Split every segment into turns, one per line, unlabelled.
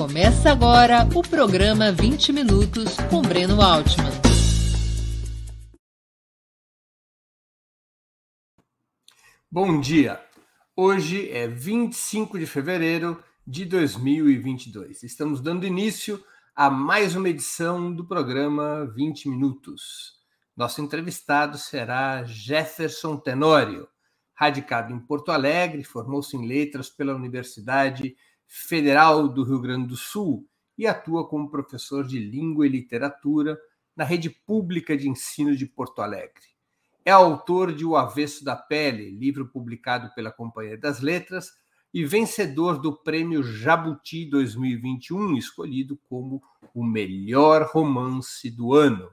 Começa agora o programa 20 Minutos com Breno Altman.
Bom dia! Hoje é 25 de fevereiro de 2022. Estamos dando início a mais uma edição do programa 20 Minutos. Nosso entrevistado será Jefferson Tenório, radicado em Porto Alegre, formou-se em letras pela Universidade Federal do Rio Grande do Sul e atua como professor de língua e literatura na rede pública de ensino de Porto Alegre. É autor de O Avesso da Pele, livro publicado pela Companhia das Letras, e vencedor do Prêmio Jabuti 2021, escolhido como o melhor romance do ano.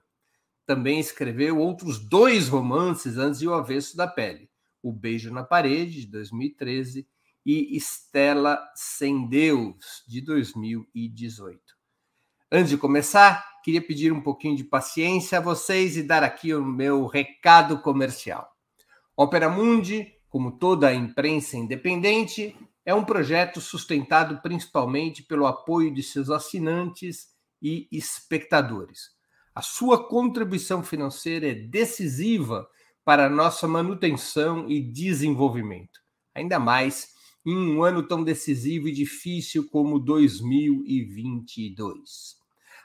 Também escreveu outros dois romances antes de O Avesso da Pele: O Beijo na Parede, de 2013, e Estela Sem Deus, de 2018. Antes de começar, queria pedir um pouquinho de paciência a vocês e dar aqui o meu recado comercial. Opera Mundi, como toda a imprensa independente, é um projeto sustentado principalmente pelo apoio de seus assinantes e espectadores. A sua contribuição financeira é decisiva para a nossa manutenção e desenvolvimento, ainda mais em um ano tão decisivo e difícil como 2022.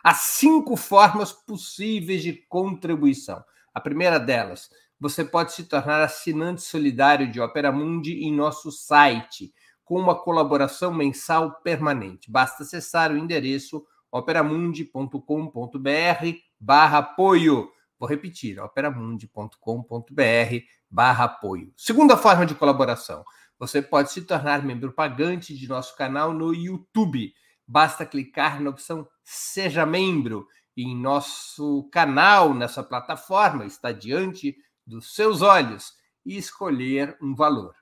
Há cinco formas possíveis de contribuição. A primeira delas, você pode se tornar assinante solidário de Opera Mundi em nosso site, com uma colaboração mensal permanente. Basta acessar o endereço operamundi.com.br barra apoio. Vou repetir, operamundi.com.br barra apoio. Segunda forma de colaboração você pode se tornar membro pagante de nosso canal no YouTube. Basta clicar na opção Seja Membro e em nosso canal nessa plataforma está diante dos seus olhos e escolher um valor.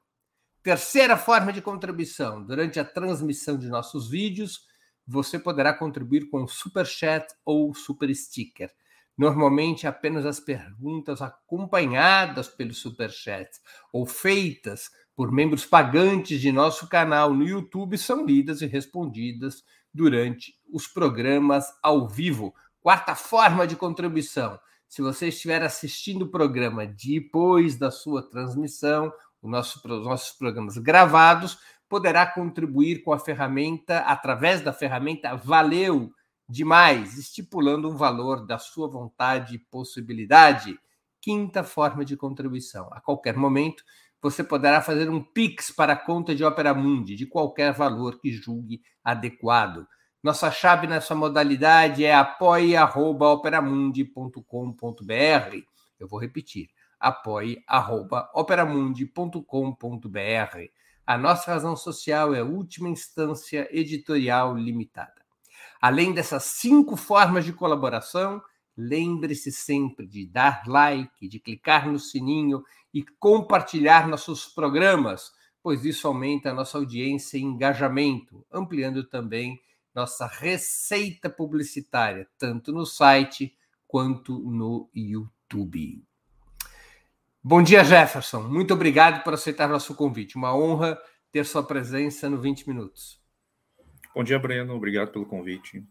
Terceira forma de contribuição: durante a transmissão de nossos vídeos, você poderá contribuir com Super Chat ou Super Sticker. Normalmente apenas as perguntas acompanhadas pelo Super Chat ou feitas por membros pagantes de nosso canal no YouTube são lidas e respondidas durante os programas ao vivo. Quarta forma de contribuição: se você estiver assistindo o programa depois da sua transmissão, nosso, os nossos programas gravados, poderá contribuir com a ferramenta, através da ferramenta Valeu Demais, estipulando um valor da sua vontade e possibilidade. Quinta forma de contribuição: a qualquer momento você poderá fazer um Pix para a conta de Opera Mundi, de qualquer valor que julgue adequado. Nossa chave nessa modalidade é apoie.operamundi.com.br. Eu vou repetir: apoie.operamundi.com.br. A nossa razão social é última instância editorial limitada. Além dessas cinco formas de colaboração, lembre-se sempre de dar like, de clicar no sininho e compartilhar nossos programas, pois isso aumenta a nossa audiência e engajamento, ampliando também nossa receita publicitária, tanto no site quanto no YouTube. Bom dia, Jefferson. Muito obrigado por aceitar nosso convite. Uma honra ter sua presença no 20 Minutos.
Bom dia, Breno. Obrigado pelo convite.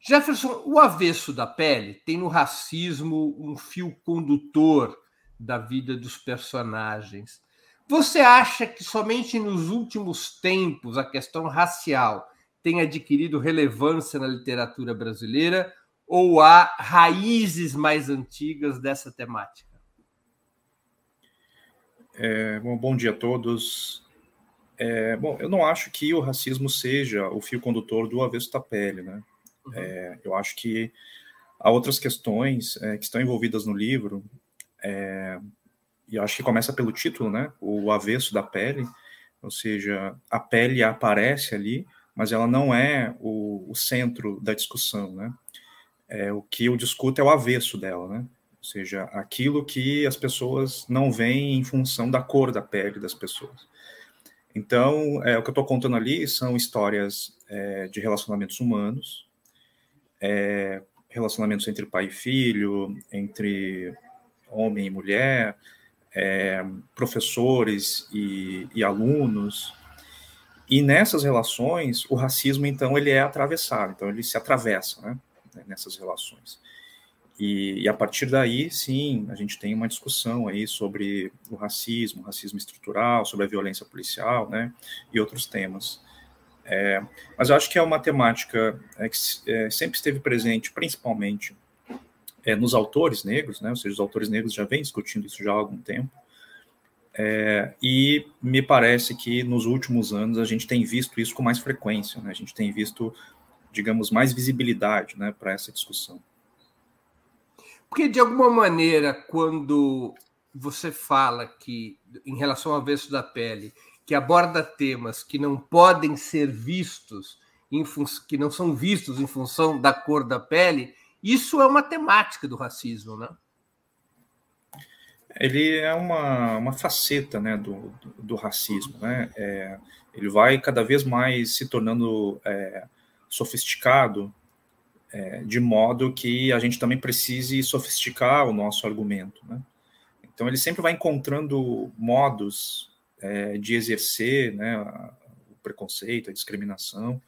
Jefferson, o avesso da pele tem no racismo um fio condutor da vida dos personagens. Você acha que somente nos últimos tempos a questão racial tem adquirido relevância na literatura brasileira ou há raízes mais antigas dessa temática?
É, bom, bom dia a todos. É, bom, eu não acho que o racismo seja o fio condutor do avesso da pele, né? Uhum. É, eu acho que há outras questões é, que estão envolvidas no livro, é, e eu acho que começa pelo título, né? O avesso da pele, ou seja, a pele aparece ali, mas ela não é o, o centro da discussão, né? É, o que eu discuto é o avesso dela, né? Ou seja, aquilo que as pessoas não veem em função da cor da pele das pessoas. Então, é, o que eu estou contando ali são histórias é, de relacionamentos humanos, é, relacionamentos entre pai e filho, entre homem e mulher, é, professores e, e, alunos. E nessas relações, o racismo, então, ele é atravessado, então ele se atravessa né, nessas relações. E, e, a partir daí, sim, a gente tem uma discussão aí sobre o racismo, racismo estrutural, sobre a violência policial, né, e outros temas. É, mas eu acho que é uma temática é, que é, sempre esteve presente, principalmente é, nos autores negros, né, ou seja, os autores negros já vêm discutindo isso já há algum tempo, é, e me parece que nos últimos anos a gente tem visto isso com mais frequência, né? a gente tem visto, digamos, mais visibilidade né, para essa discussão.
Porque, de alguma maneira, quando você fala que, em relação ao avesso da pele, que aborda temas que não podem ser vistos, que não são vistos em função da cor da pele, isso é uma temática do racismo, né?
ele é uma, uma faceta né, do, do, racismo. Né? É, ele vai cada vez mais se tornando é, sofisticado, é, de modo que a gente também precise sofisticar o nosso argumento. Né? Então, ele sempre vai encontrando modos é, de exercer né, o preconceito, a discriminação,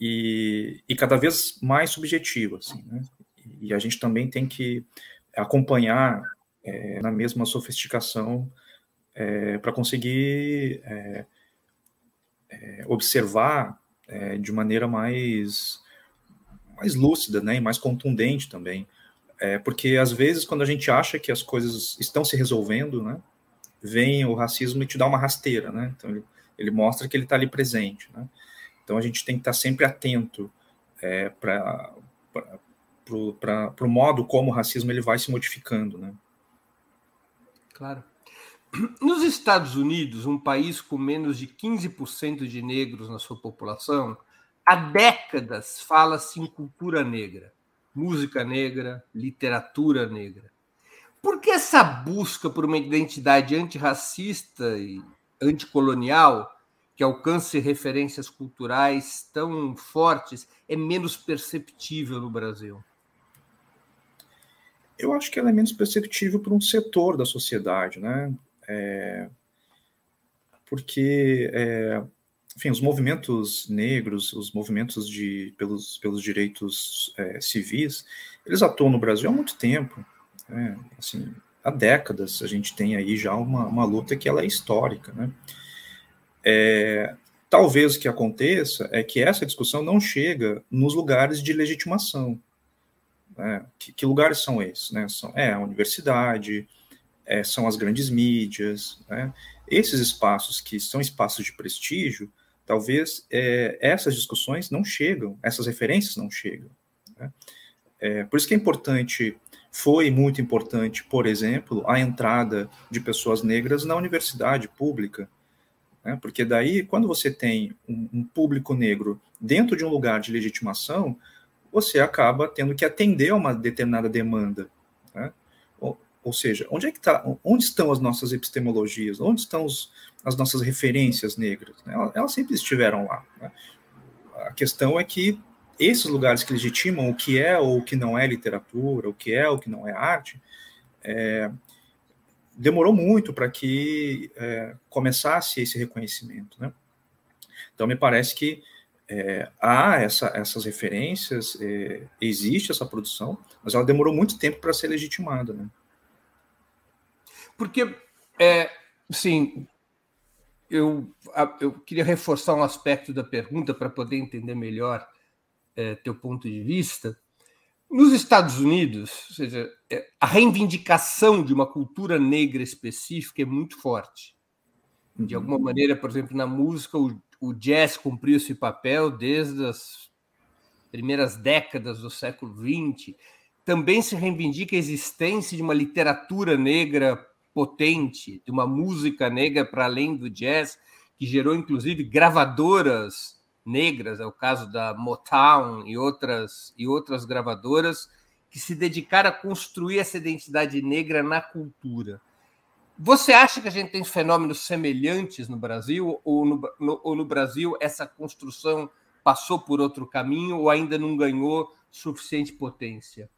e, e cada vez mais subjetivo. Assim, né? E a gente também tem que acompanhar é, na mesma sofisticação é, para conseguir é, é observar é, de maneira mais, mais lúcida né, e mais contundente também. É, porque às vezes, quando a gente acha que as coisas estão se resolvendo, né, vem o racismo e te dá uma rasteira. Né? Então, ele, ele mostra que ele está ali presente. Né? Então, a gente tem que estar sempre atento para para o modo como o racismo ele vai se modificando, né?
Claro. Nos Estados Unidos, um país com menos de 15% de negros na sua população, há décadas fala-se em cultura negra, música negra, literatura negra. Por que essa busca por uma identidade antirracista e anticolonial, que alcance referências culturais tão fortes, é menos perceptível no Brasil?
eu acho que ela é menos perceptível para um setor da sociedade, né? É, porque, é, enfim, os movimentos negros, os movimentos de, pelos, pelos direitos é, civis, eles atuam no Brasil há muito tempo, né? assim, há décadas a gente tem aí já uma, uma luta que ela é histórica, né? É, talvez o que aconteça é que essa discussão não chega nos lugares de legitimação, né? Que, que, lugares são esses? Né? São, é a universidade, é, são as grandes mídias. Né? Esses espaços que são espaços de prestígio, talvez é, essas discussões não chegam, essas referências não chegam. Né? É, por isso que é importante, foi muito importante, por exemplo, a entrada de pessoas negras na universidade pública. Né? Porque daí, quando você tem um, um público negro dentro de um lugar de legitimação, você acaba tendo que atender a uma determinada demanda. Né? Ou, ou, seja, onde, é que tá, onde estão as nossas epistemologias? Onde estão os, as nossas referências negras? Né? Elas, elas, sempre estiveram lá. Né? A questão é que esses lugares que legitimam o que é ou o que não é literatura, o que é ou o que não é arte, é, demorou muito para que é, começasse esse reconhecimento. Né? Então, me parece que é, há essa, essas referências, é, existe essa produção, mas ela demorou muito tempo para ser legitimada. Né?
Porque, é, sim, eu, eu queria reforçar um aspecto da pergunta para poder entender melhor é, teu ponto de vista. Nos Estados Unidos, ou seja, é, a reivindicação de uma cultura negra específica é muito forte. De alguma uhum. maneira, por exemplo, na música, o, o jazz cumpriu esse papel desde as primeiras décadas do século XX. Também se reivindica a existência de uma literatura negra potente, de uma música negra para além do jazz, que gerou inclusive gravadoras negras, é o caso da Motown e outras e outras gravadoras que se dedicaram a construir essa identidade negra na cultura. Você acha que a gente tem fenômenos semelhantes no Brasil? Ou no, no, ou no Brasil essa construção passou por outro caminho ou ainda não ganhou suficiente potência?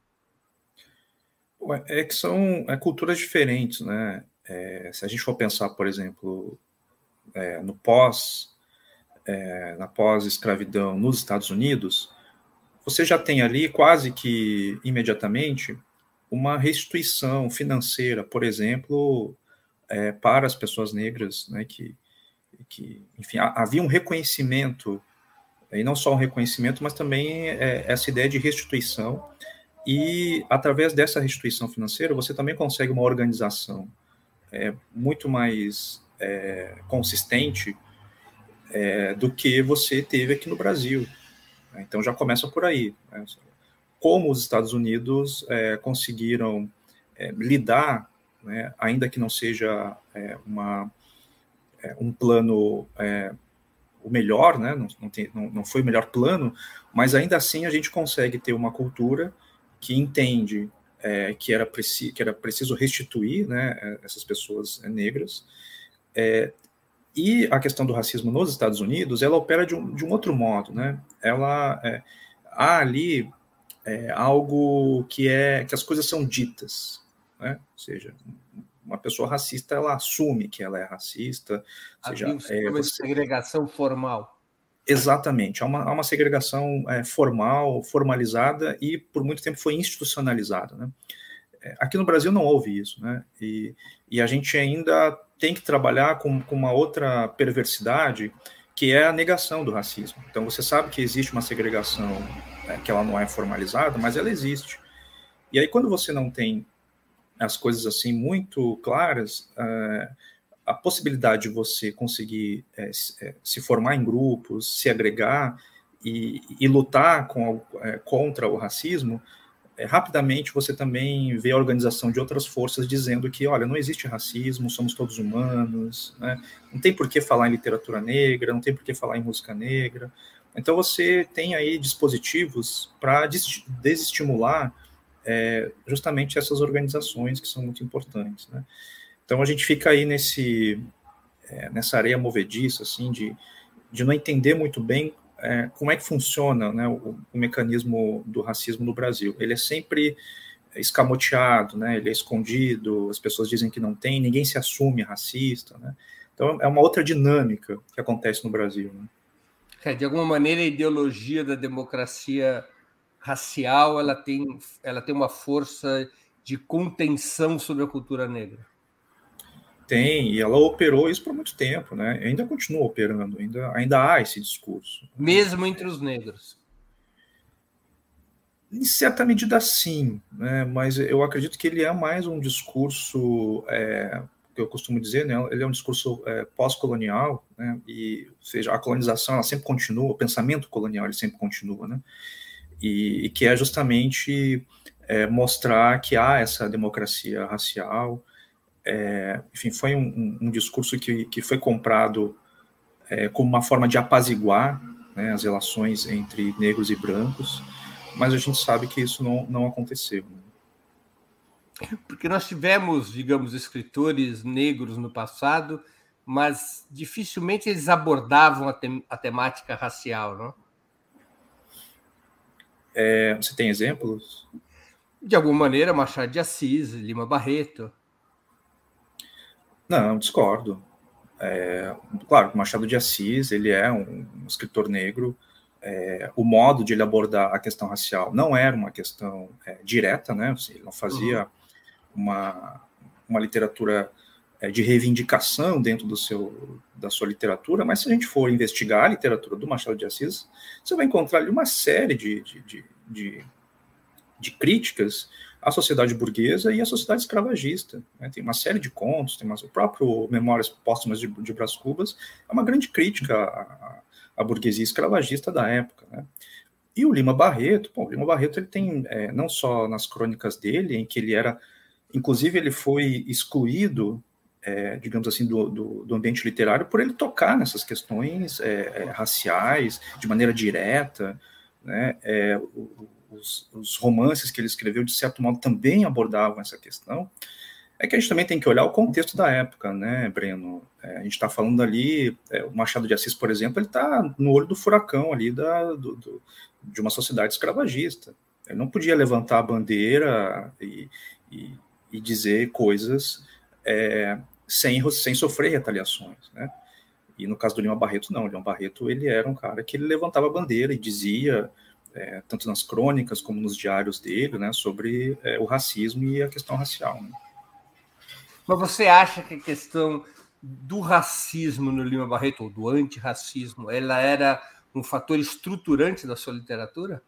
É que são é, culturas diferentes, né? É, se a gente for pensar, por exemplo, é, no pós é, na pós-escravidão nos Estados Unidos, você já tem ali quase que imediatamente uma restituição financeira, por exemplo, é, para as pessoas negras, né, que, que, enfim, havia um reconhecimento, e não só um reconhecimento, mas também é, essa ideia de restituição, e através dessa restituição financeira, você também consegue uma organização é, muito mais é, consistente é, do que você teve aqui no Brasil. Então já começa por aí. Né? Como os Estados Unidos é, conseguiram é, lidar, né, ainda que não seja é, uma, é, um plano o melhor, né? Não, não, tem, não, não foi o melhor plano, mas ainda assim a gente consegue ter uma cultura que entende é, que, era que era preciso restituir né, essas pessoas negras, é, e a questão do racismo nos Estados Unidos, ela opera de um, de um outro modo, né? Ela é, há ali é, algo que é que as coisas são ditas, né? Ou seja, uma pessoa racista ela assume que ela é racista,
seja, é, uma você... segregação formal.
Exatamente, há uma, há uma segregação é, formal, formalizada e por muito tempo foi institucionalizada, né? É, aqui no Brasil não houve isso, né? E, e a gente ainda tem que trabalhar com, com uma outra perversidade, que é a negação do racismo. Então, você sabe que existe uma segregação, é, que ela não é formalizada, mas ela existe. E aí, quando você não tem as coisas assim muito claras, é, a possibilidade de você conseguir é, é se formar em grupos, se agregar e, e lutar com, é, contra o racismo, é, rapidamente você também vê a organização de outras forças dizendo que, olha, não existe racismo, somos todos humanos, né? não tem por que falar em literatura negra, não tem por que falar em música negra. Então você tem aí dispositivos para desestimular é, justamente essas organizações que são muito importantes. Né? Então a gente fica aí nesse, é, nessa areia movediça, assim, de, de não entender muito bem é, como é que funciona né, o, o, mecanismo do racismo no Brasil. Ele é sempre escamoteado, né, ele é escondido, as pessoas dizem que não tem, ninguém se assume racista. Né? Então, é uma outra dinâmica que acontece no Brasil. Né?
É, de alguma maneira, a ideologia da democracia racial ela tem, ela tem uma força de contenção sobre a cultura negra.
Tem, e ela operou isso por muito tempo, né? Ainda continua operando, ainda, ainda há esse discurso.
Mesmo entre os negros.
Em certa medida, sim, né? mas eu acredito que ele é mais um discurso, é, que eu costumo dizer, né? ele é um discurso é, pós-colonial, né? e, ou seja, a colonização ela sempre continua, o pensamento colonial ele sempre continua, né? e, e que é justamente é, mostrar que há essa democracia racial, é, enfim, foi um, um, discurso que, que foi comprado é, como uma forma de apaziguar né, as relações entre negros e brancos, mas a gente sabe que isso não, não aconteceu. Né?
Porque nós tivemos, digamos, escritores negros no passado, mas dificilmente eles abordavam a, te a temática racial, não?
É, você tem exemplos?
De alguma maneira, Machado de Assis, Lima Barreto.
Não, discordo. É, claro, Machado de Assis, ele é um, um escritor negro, é, o modo de ele abordar a questão racial não era uma questão é, direta, né? Assim, ele não fazia uhum. uma, uma literatura é, de reivindicação dentro do seu, da sua literatura, mas se a gente for investigar a literatura do Machado de Assis, você vai encontrar ali uma série de, de, de, de, de críticas a sociedade burguesa e a sociedade escravagista. Né? Tem uma série de contos, tem o próprio Memórias Póstumas de, de Brás Cubas é uma grande crítica à, à burguesia escravagista da época. Né? E o Lima Barreto, bom, o Lima Barreto ele tem, é, não só nas crônicas dele, em que ele era, inclusive ele foi excluído, é, digamos assim, do, do, do, ambiente literário por ele tocar nessas questões é, é raciais de maneira direta, né? É, o, os, os, romances que ele escreveu, de certo modo, também abordavam essa questão, é que a gente também tem que olhar o contexto da época, né, Breno? É, a gente está falando ali, é, o Machado de Assis, por exemplo, ele está no olho do furacão ali da, do, do, de uma sociedade escravagista. Ele não podia levantar a bandeira e, e, e dizer coisas é, sem, sem sofrer retaliações, né? E no caso do Lima Barreto, não. O Lima Barreto, ele era um cara que ele levantava a bandeira e dizia, é, tanto nas crônicas como nos diários dele, né, sobre é, o racismo e a questão racial. Né?
Mas você acha que a questão do racismo no Lima Barreto, ou do antirracismo, ela era um fator estruturante da sua literatura?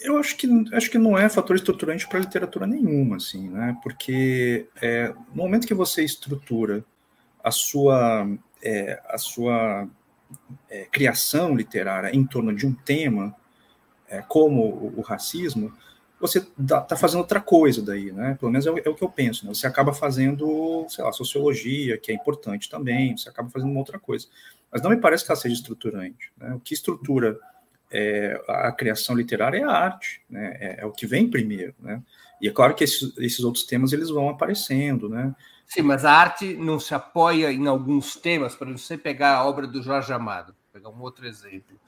Eu acho que, acho que não é fator estruturante para literatura nenhuma, assim, né? Porque é, no momento que você estrutura a sua, é, a sua é, criação literária em torno de um tema, é, como o, o, racismo, você está fazendo outra coisa daí, né? Pelo menos é o, é o que eu penso, né? Você acaba fazendo, sei lá, sociologia, que é importante também, você acaba fazendo uma outra coisa. Mas não me parece que ela seja estruturante. Né? O que estrutura é, a criação literária é a arte, né? É, é, o que vem primeiro, né? E é claro que esses, esses outros temas eles vão aparecendo, né?
Sim, mas a arte não se apoia em alguns temas, para você pegar a obra do Jorge Amado, pegar um outro exemplo.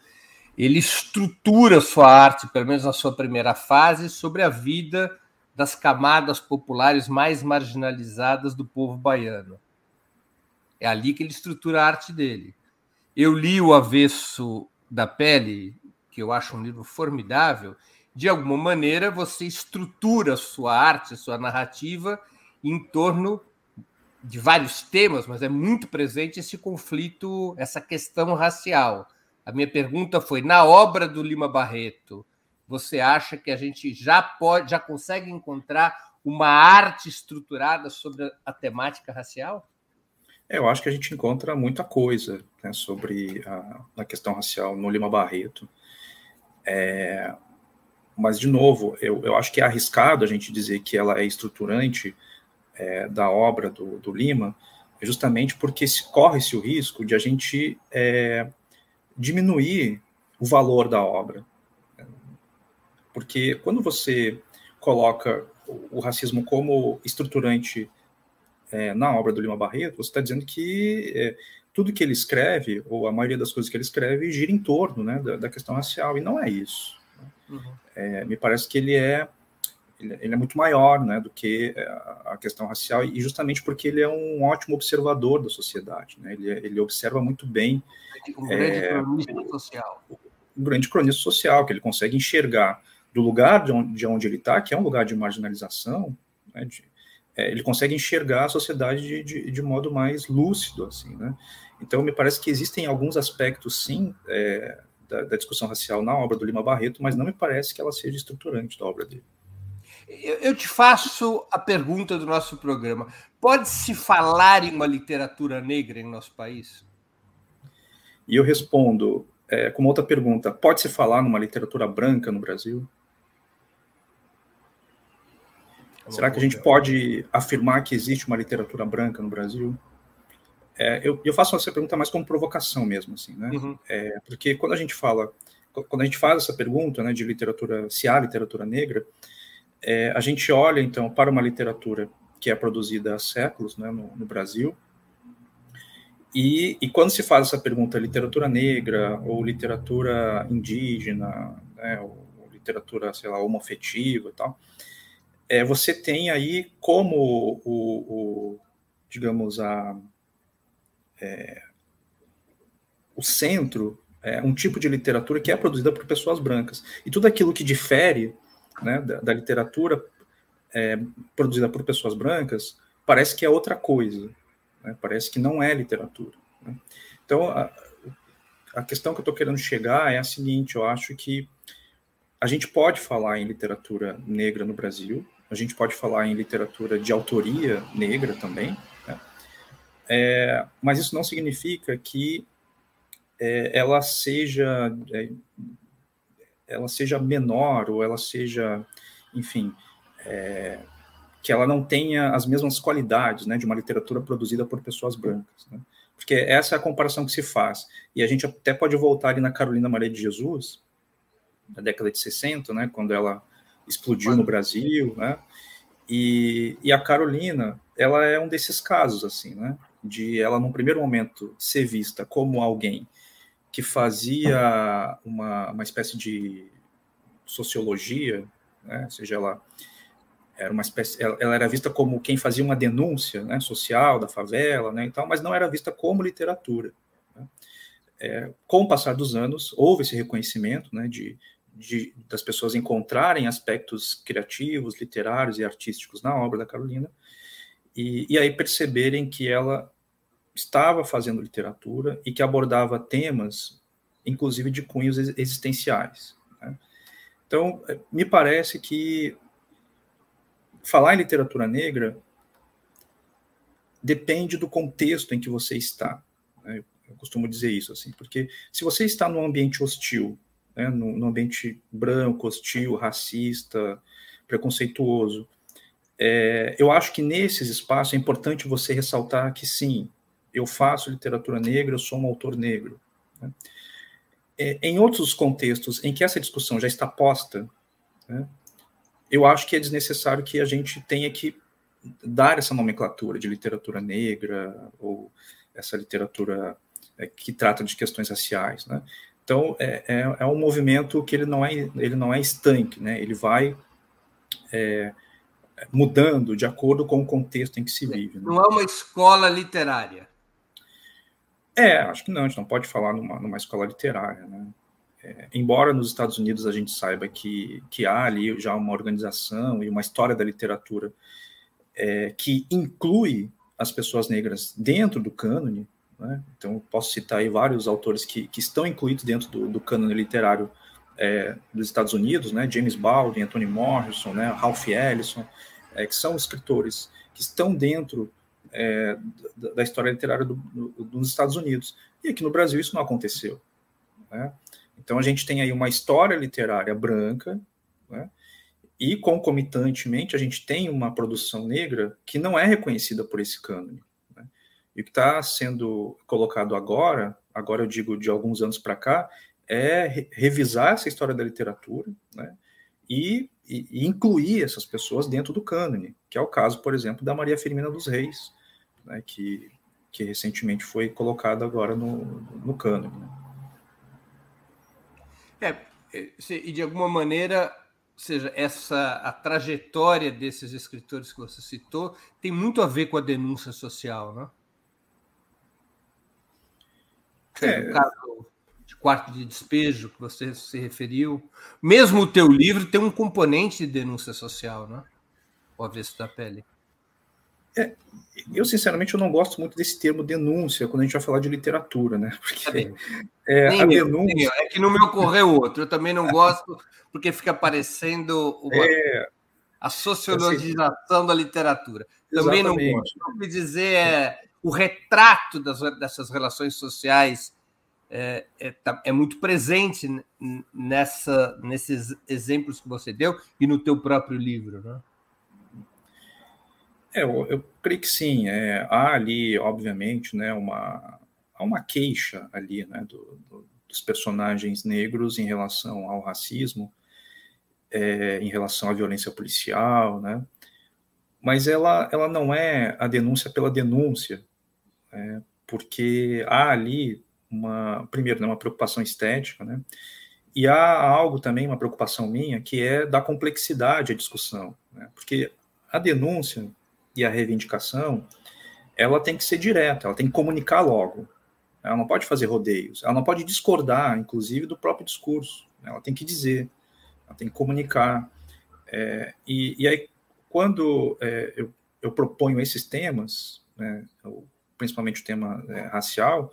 Ele estrutura sua arte, pelo menos na sua primeira fase, sobre a vida das camadas populares mais marginalizadas do povo baiano. É ali que ele estrutura a arte dele. Eu li O Avesso da Pele, que eu acho um livro formidável. De alguma maneira, você estrutura sua arte, sua narrativa em torno de vários temas, mas é muito presente esse conflito, essa questão racial. A minha pergunta foi: na obra do Lima Barreto, você acha que a gente já pode, já consegue encontrar uma arte estruturada sobre a temática racial?
É, eu acho que a gente encontra muita coisa né, sobre a, a, questão racial no Lima Barreto. É, mas, de novo, eu, eu acho que é arriscado a gente dizer que ela é estruturante é, da obra do, do, Lima, justamente porque se corre-se o risco de a gente é, diminuir o valor da obra. Porque quando você coloca o racismo como estruturante é, na obra do Lima Barreto, você está dizendo que é, tudo que ele escreve, ou a maioria das coisas que ele escreve, gira em torno né, da, da questão racial, e não é isso. Uhum. É, me parece que ele é ele é muito maior né, do que é, a questão racial, e justamente porque ele é um ótimo observador da sociedade. Né? Ele, ele observa muito bem.
Um grande é, cronista social.
Um grande cronista social, que ele consegue enxergar do lugar de onde, de onde ele está, que é um lugar de marginalização, né, de, é, ele consegue enxergar a sociedade de, de, de, modo mais lúcido. assim, né? Então, me parece que existem alguns aspectos, sim, é, da, da discussão racial na obra do Lima Barreto, mas não me parece que ela seja estruturante da obra dele.
Eu te faço a pergunta do nosso programa: pode-se falar em uma literatura negra em nosso país?
E eu respondo é, com uma outra pergunta: pode-se falar numa literatura branca no Brasil? Será que a gente pode afirmar que existe uma literatura branca no Brasil? É, eu, eu, faço essa pergunta mais como provocação mesmo, assim, né? Uhum. É, porque quando a gente fala, quando a gente faz essa pergunta, né, de literatura, se há literatura negra, é, a gente olha, então, para uma literatura que é produzida há séculos né, no, no Brasil, e, e, quando se faz essa pergunta, literatura negra ou literatura indígena, né, ou literatura, sei lá, homoafetiva e tal, é, você tem aí como o, o digamos, a, é, o centro é um tipo de literatura que é produzida por pessoas brancas. E tudo aquilo que difere né, da, da literatura é, produzida por pessoas brancas, parece que é outra coisa, né, parece que não é literatura. Né? Então, a, a questão que eu estou querendo chegar é a seguinte: eu acho que a gente pode falar em literatura negra no Brasil, a gente pode falar em literatura de autoria negra também, né? é, mas isso não significa que é, ela seja é, ela seja menor ou ela seja, enfim, é, que ela não tenha as mesmas qualidades né, de uma literatura produzida por pessoas brancas. Né? Porque essa é a comparação que se faz. E a gente até pode voltar ali na Carolina Maria de Jesus, na década de 60, né, quando ela explodiu no Brasil, né? E, e a Carolina, ela é um desses casos, assim, né? De ela, num primeiro momento, ser vista como alguém que fazia uma, uma espécie de sociologia, né, seja lá, era uma espécie, ela, ela, era vista como quem fazia uma denúncia né, social da favela, né, mas não era vista como literatura. Né. É, com o passar dos anos, houve esse reconhecimento né, de, de, das pessoas encontrarem aspectos criativos, literários e artísticos na obra da Carolina, e, e aí perceberem que ela estava fazendo literatura e que abordava temas, inclusive de cunhos existenciais. Né. Então, é, me parece que falar em literatura negra depende do contexto em que você está. Né? Eu costumo dizer isso assim, porque se você está num ambiente hostil, né, num ambiente branco, hostil, racista, preconceituoso, é, eu acho que nesses espaços é importante você ressaltar que sim, eu faço literatura negra, eu sou um autor negro. Né? É, em outros contextos em que essa discussão já está posta, né, eu acho que é desnecessário que a gente tenha que dar essa nomenclatura de literatura negra ou essa literatura é, que trata de questões raciais, né? Então é, é, é, um movimento que ele não é ele não é estanque, né? Ele vai é, mudando de acordo com o contexto em que se vive.
Né? Não é uma escola literária.
É, acho que não. A gente não pode falar numa, numa escola literária, né? É, embora nos Estados Unidos a gente saiba que, que há ali já uma organização e uma história da literatura é, que inclui as pessoas negras dentro do cânone, né? então posso citar aí vários autores que, que estão incluídos dentro do, do cânone literário é, dos Estados Unidos, né? James Baldwin, Anthony Morrison, né? Ralph Ellison, é, que são escritores que estão dentro é, da, história literária do, do, dos Estados Unidos. E aqui no Brasil isso não aconteceu. Né? Então a gente tem aí uma história literária branca, né? e concomitantemente a gente tem uma produção negra que não é reconhecida por esse cânone. Né? E o que está sendo colocado agora, agora eu digo de alguns anos para cá, é re revisar essa história da literatura né? e, e, e, incluir essas pessoas dentro do cânone, que é o caso, por exemplo, da Maria Firmina dos Reis, né? que, que recentemente foi colocada agora no, no cânone. Né?
É, é e de alguma maneira, seja, essa a trajetória desses escritores que você citou tem muito a ver com a denúncia social, né? É, o caso de quarto de despejo que você se referiu, mesmo o teu livro tem um componente de denúncia social, né? O avesso da pele.
É, eu, sinceramente, eu não gosto muito desse termo denúncia quando a gente vai falar de literatura, né? Porque
é, a denúncia... é que não me ocorreu outro. Eu também não gosto, porque fica parecendo uma... é, a sociologização da literatura. Também exatamente. não gosto. O que dizer é o retrato das, dessas relações sociais é, é, tá, é, muito presente nessa, nesses exemplos que você deu e no teu próprio livro, né?
É, eu, eu, creio que sim. É, há ali, obviamente, né, uma, há uma queixa ali né, do, do, dos personagens negros em relação ao racismo, é, em relação à violência policial, né? mas ela, ela não é a denúncia pela denúncia, né, porque há ali uma, primeiro, né, uma preocupação estética, né? e há algo também, uma preocupação minha, que é da complexidade da discussão, né? porque a denúncia e a reivindicação, ela tem que ser direta, ela tem que comunicar logo. Ela não pode fazer rodeios, ela não pode discordar, inclusive, do próprio discurso. Ela tem que dizer, ela tem que comunicar. É, e, e, aí, quando é, eu, eu, proponho esses temas, né, principalmente o tema é, racial,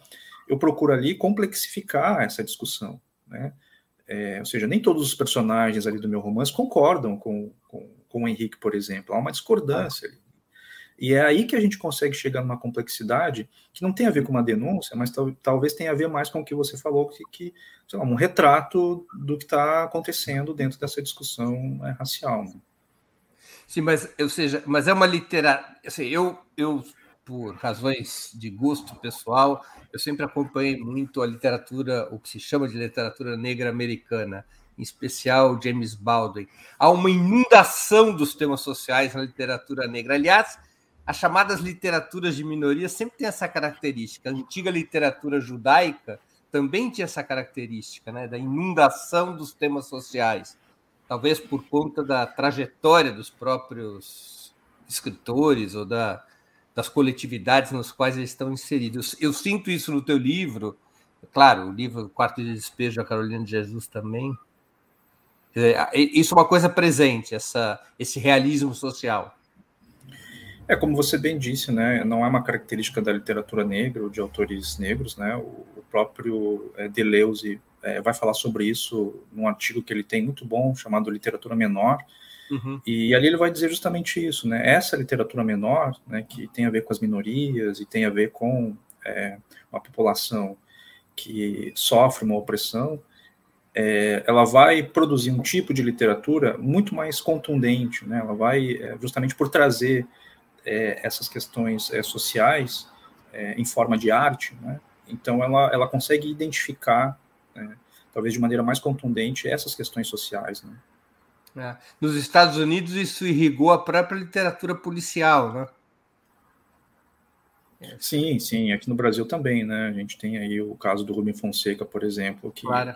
eu procuro ali complexificar essa discussão. Né? É, ou seja, nem todos os personagens ali do meu romance concordam com, com, com o Henrique, por exemplo. Há uma discordância ali. E é aí que a gente consegue chegar numa complexidade que não tem a ver com uma denúncia, mas tal, talvez tenha a ver mais com o que você falou, que, que lá, um retrato do que está acontecendo dentro dessa discussão é, racial. Né?
Sim, mas, ou seja, mas é uma literatura. Assim, eu, eu, por razões de gosto pessoal, eu sempre acompanhei muito a literatura, o que se chama de literatura negra americana, em especial James Baldwin. Há uma inundação dos temas sociais na literatura negra. Aliás, as chamadas literaturas de minoria sempre tem essa característica. A antiga literatura judaica também tinha essa característica, né, da inundação dos temas sociais. talvez por conta da trajetória dos próprios escritores ou da, das coletividades nas quais eles estão inseridos. Eu sinto isso no teu livro, claro, o livro Quarto de Despejo da Carolina de Jesus também. Isso é uma coisa presente, essa, esse realismo social.
É, como você bem disse, né, não é uma característica da literatura negra ou de autores negros, né, o, próprio é, Deleuze é, vai falar sobre isso num artigo que ele tem muito bom, chamado Literatura Menor, uhum. e ali ele vai dizer justamente isso, né, essa literatura menor, né, que tem a ver com as minorias e tem a ver com é, uma população que sofre uma opressão, é, ela vai produzir um tipo de literatura muito mais contundente, né, ela vai, é, justamente por trazer é, essas questões é, sociais é, em forma de arte, né? então ela, ela consegue identificar, né, talvez de maneira mais contundente, essas questões sociais. Né?
É. Nos Estados Unidos isso irrigou a própria literatura policial, né?
Sim, sim, aqui no Brasil também, né? A gente tem aí o caso do Rubem Fonseca, por exemplo, que, claro.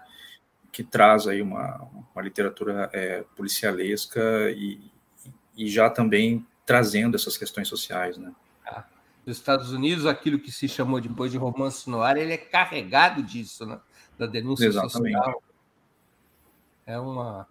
que traz aí uma, uma literatura é, policialesca e, e já também trazendo essas questões sociais, né?
Ah, nos Estados Unidos, aquilo que se chamou depois de romance no ar, ele é carregado disso, né? Da denúncia Exatamente. social. É uma.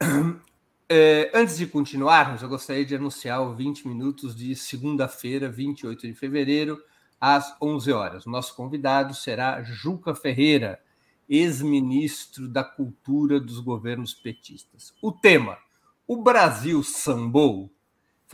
É, antes de continuarmos, eu gostaria de anunciar o 20 minutos de segunda-feira, 28 de fevereiro, às 11 horas. Nosso convidado será Juca Ferreira, ex-ministro da Cultura dos governos petistas. O tema: O Brasil sambou?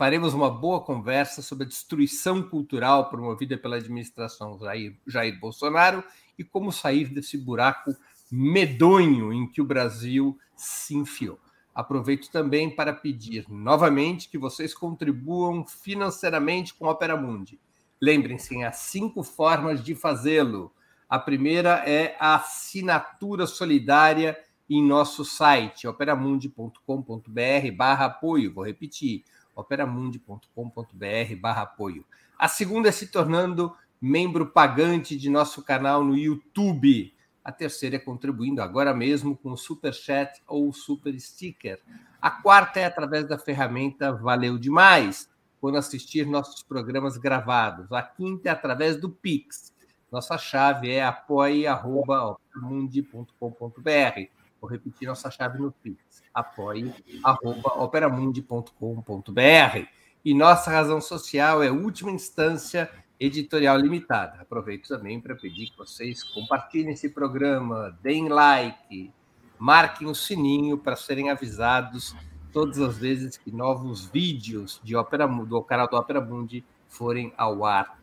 Faremos uma boa conversa sobre a destruição cultural promovida pela administração Jair, Jair Bolsonaro e como sair desse buraco medonho em que o Brasil se enfiou. Aproveito também para pedir novamente que vocês contribuam financeiramente com a Opera Mundi. Lembrem-se, há cinco formas de fazê-lo. A primeira é a assinatura solidária em nosso site, operamundi.com.br barra apoio. Vou repetir, operamundi.com.br barra apoio. A segunda é se tornando membro pagante de nosso canal no YouTube. A terceira é contribuindo agora mesmo com o Super Chat ou Super Sticker. A quarta é através da ferramenta Valeu Demais, quando assistir nossos programas gravados. A quinta é através do Pix. Nossa chave é apoie.mundi.com.br. Vou repetir nossa chave no Pix, apoie.operamundi.com.br. E nossa razão social é última instância editorial limitada. Aproveito também para pedir que vocês compartilhem esse programa, deem like, marquem o sininho para serem avisados todas as vezes que novos vídeos de Opera, do canal do Opera Mundi forem ao ar.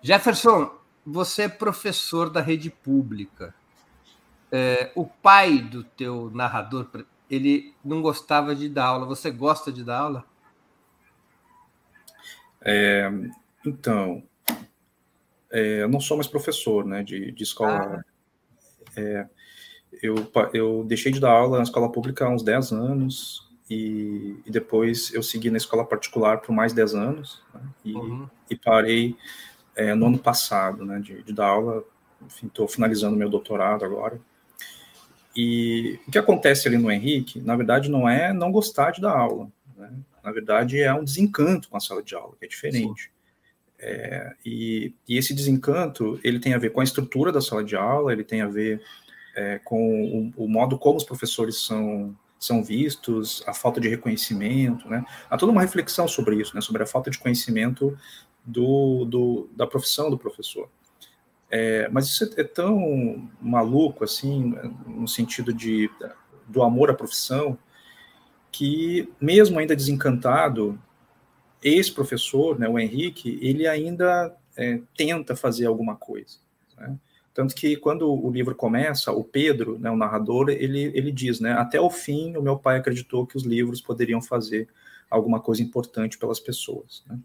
Jefferson, você é professor da rede pública. É, o pai do teu narrador, ele não gostava de dar aula. Você gosta de dar aula?
É, então, é, eu não sou mais professor né, de, de escola. Ah. É, eu, eu deixei de dar aula na escola pública há uns 10 anos e, e depois eu segui na escola particular por mais 10 anos né, e, uhum. e, parei é, no ano passado né, de, de dar aula. Estou finalizando meu doutorado agora. E o que acontece ali no Henrique, na verdade, não é não gostar de dar aula. Né? Na verdade, é um desencanto com a sala de aula, que é diferente. É, e, e, esse desencanto, ele tem a ver com a estrutura da sala de aula, ele tem a ver é, com o, o, modo como os professores são, são vistos, a falta de reconhecimento, né? Há toda uma reflexão sobre isso, né? Sobre a falta de conhecimento do, do da profissão do professor. É, mas isso é tão maluco, assim, no sentido de, do amor à profissão, que mesmo ainda desencantado, esse professor, né, o Henrique, ele ainda é, tenta fazer alguma coisa. Né? Tanto que quando o livro começa, o Pedro, né, o narrador, ele, ele diz, né, até o fim o meu pai acreditou que os livros poderiam fazer alguma coisa importante pelas pessoas. Né?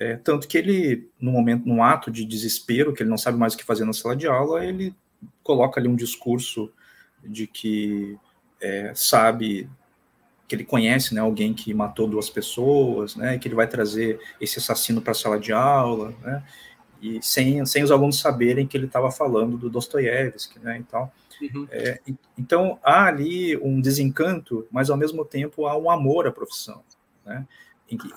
É, tanto que ele, no momento, num ato de desespero, que ele não sabe mais o que fazer na sala de aula, ele coloca ali um discurso de que é, sabe que ele conhece né, alguém que matou duas pessoas, né, que ele vai trazer esse assassino para a sala de aula, né, e sem, sem os alunos saberem que ele estava falando do Dostoiévski, né, e tal. Uhum. É, então, há ali um desencanto, mas ao mesmo tempo há um amor à profissão, né?